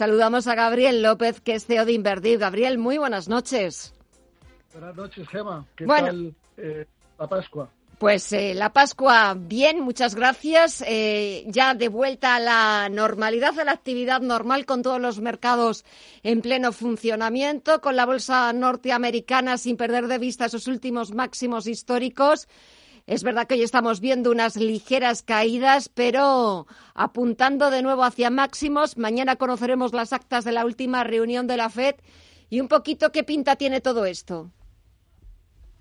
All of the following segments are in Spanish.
Saludamos a Gabriel López, que es CEO de Invertir. Gabriel, muy buenas noches. Buenas noches, Gema. ¿Qué tal eh, la Pascua? Pues eh, la Pascua, bien, muchas gracias. Eh, ya de vuelta a la normalidad, a la actividad normal, con todos los mercados en pleno funcionamiento, con la bolsa norteamericana sin perder de vista esos últimos máximos históricos. Es verdad que hoy estamos viendo unas ligeras caídas, pero apuntando de nuevo hacia máximos. Mañana conoceremos las actas de la última reunión de la FED y un poquito qué pinta tiene todo esto.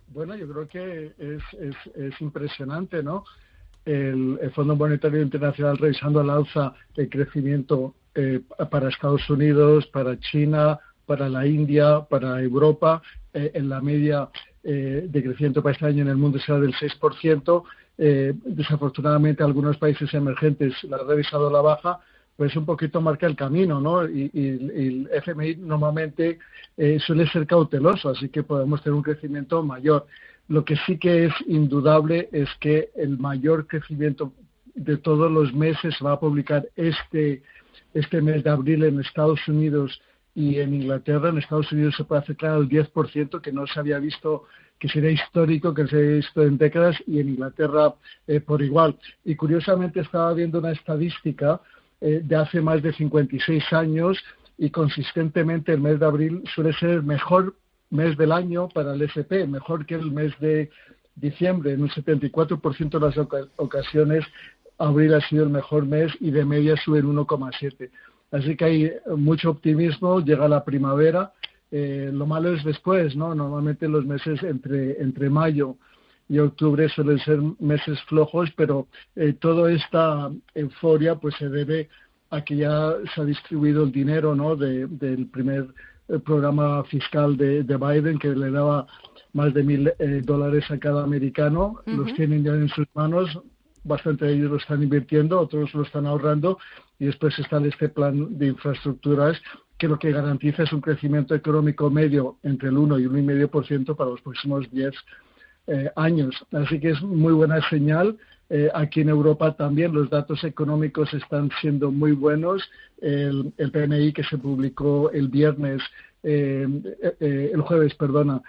Bueno, yo creo que es, es, es impresionante, ¿no? El, Fondo Monetario Internacional revisando al alza el crecimiento eh, para Estados Unidos, para China, para la India, para Europa, eh, en la media eh, de crecimiento para este año en el mundo será del 6%. desafortunadamente, algunos países emergentes la han revisado la baja, pues un poquito marca el camino, ¿no? Y, el FMI normalmente eh, suele ser cauteloso, así que podemos tener un crecimiento mayor. Lo que sí que es indudable es que el mayor crecimiento de todos los meses va a publicar este, este mes de abril en Estados Unidos y en Inglaterra. En Estados Unidos se puede acercar al 10%, que no se había visto, que sería histórico, que se había visto en décadas, y en Inglaterra eh, por igual. Y curiosamente estaba viendo una estadística eh, de hace más de 56 años y consistentemente el mes de abril suele ser el mejor mes del año para el SP, mejor que el mes de diciembre. En un 74% de las ocasiones abril ha sido el mejor mes y de media sube en 1,7. Así que hay mucho optimismo, llega la primavera. Eh, lo malo es después, ¿no? Normalmente los meses entre, entre mayo y octubre suelen ser meses flojos, pero eh, toda esta euforia pues se debe a que ya se ha distribuido el dinero ¿no? del primer eh, programa fiscal de, Biden que le daba más de mil eh, dólares a cada americano. Los tienen ya en sus manos. Bastante de ellos lo están invirtiendo, otros lo están ahorrando y después está este plan de infraestructuras que lo que garantiza es un crecimiento económico medio entre el 1 y 1,5% para los próximos 10 eh, años. Así que es muy buena señal. Eh, aquí en Europa también los datos económicos están siendo muy buenos. El, PMI que se publicó el viernes, eh, el jueves, perdona,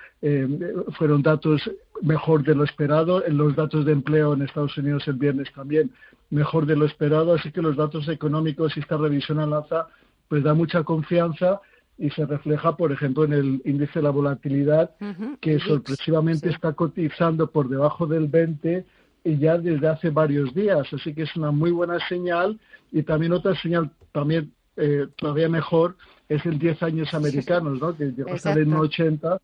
fueron datos mejor de lo esperado. En los datos de empleo en Estados Unidos el viernes también mejor de lo esperado. Así que los datos económicos y esta revisión al alza pues da mucha confianza y se refleja, por ejemplo, en el índice de la volatilidad, que sorpresivamente está cotizando por debajo del 20 y ya desde hace varios días. Así que es una muy buena señal y también otra señal también eh, todavía mejor es el 10 años americanos, ¿no? que llegó a estar en 80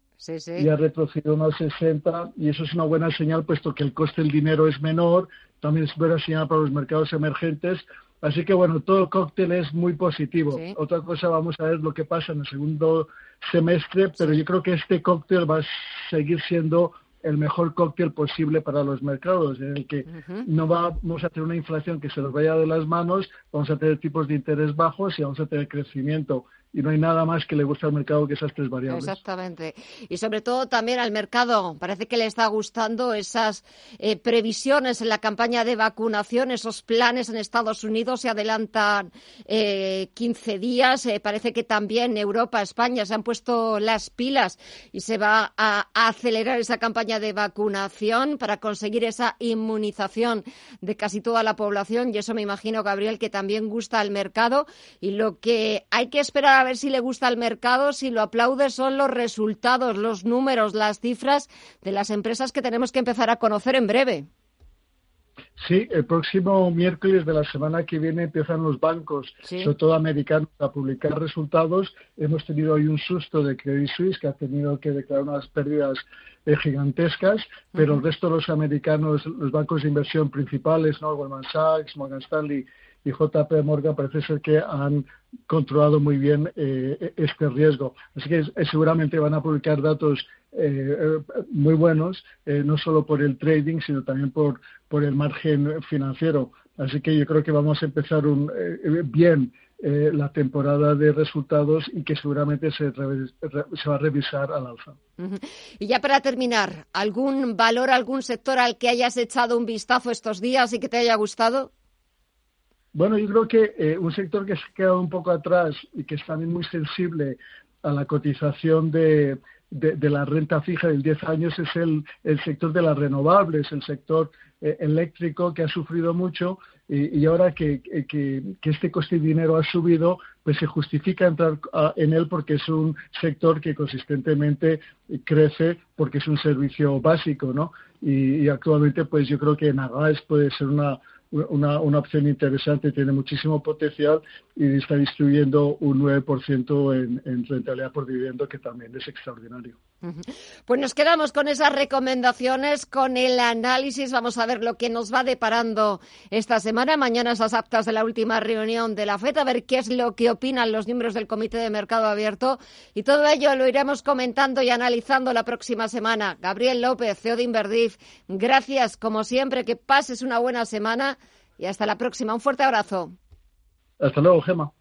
y ha retrocedido unos 60 y eso es una buena señal puesto que el coste del dinero es menor, también es buena señal para los mercados emergentes. Así que bueno, todo el cóctel es muy positivo. Otra cosa, vamos a ver lo que pasa en el segundo semestre, pero yo creo que este cóctel va a seguir siendo el mejor cóctel posible para los mercados, en el que no vamos a tener una inflación que se nos vaya de las manos, vamos a tener tipos de interés bajos y vamos a tener crecimiento y no hay nada más que le guste al mercado que esas tres variables. Exactamente. Y sobre todo también al mercado. Parece que le está gustando esas eh, previsiones en la campaña de vacunación, esos planes en Estados Unidos se adelantan eh, 15 días. Eh, parece que también Europa, España se han puesto las pilas y se va a, acelerar esa campaña de vacunación para conseguir esa inmunización de casi toda la población. Y eso me imagino, Gabriel, que también gusta al mercado. Y lo que hay que esperar ver si le gusta al mercado, si lo aplaude, son los resultados, los números, las cifras de las empresas que tenemos que empezar a conocer en breve. Sí, el próximo miércoles de la semana que viene empiezan los bancos, sobre todo americanos, a publicar resultados. Hemos tenido hoy un susto de Credit Suisse que ha tenido que declarar unas pérdidas eh, gigantescas, pero el resto de los americanos, los bancos de inversión principales, ¿no? Goldman Sachs, Morgan Stanley y JP Morgan parece ser que han controlado muy bien eh, este riesgo. Así que seguramente van a publicar datos eh, muy buenos, eh, no solo por el trading, sino también por, el margen financiero. Así que yo creo que vamos a empezar bien la temporada de resultados y que seguramente se, se, va a revisar al alza. Y ya para terminar, ¿algún valor, algún sector al que hayas echado un vistazo estos días y que te haya gustado? Bueno, yo creo que eh, un sector que se ha quedado un poco atrás y que es también muy sensible a la cotización de, de, la renta fija de 10 años es el, el, sector de las renovables, el sector eh, eléctrico que ha sufrido mucho y, ahora que, este coste de dinero ha subido, pues se justifica entrar en él porque es un sector que consistentemente crece porque es un servicio básico, ¿no? Y, actualmente, pues yo creo que Nagas puede ser una una, una opción interesante, tiene muchísimo potencial y está distribuyendo un 9% en, en rentabilidad por dividendo, que también es extraordinario. Pues nos quedamos con esas recomendaciones, con el análisis. Vamos a ver lo que nos va deparando esta semana. Mañana esas aptas de la última reunión de la FED, a ver qué es lo que opinan los miembros del Comité de Mercado Abierto. Y todo ello lo iremos comentando y analizando la próxima semana. Gabriel López, CEO de gracias como siempre. Que pases una buena semana y hasta la próxima. Un fuerte abrazo. Hasta luego, Gema.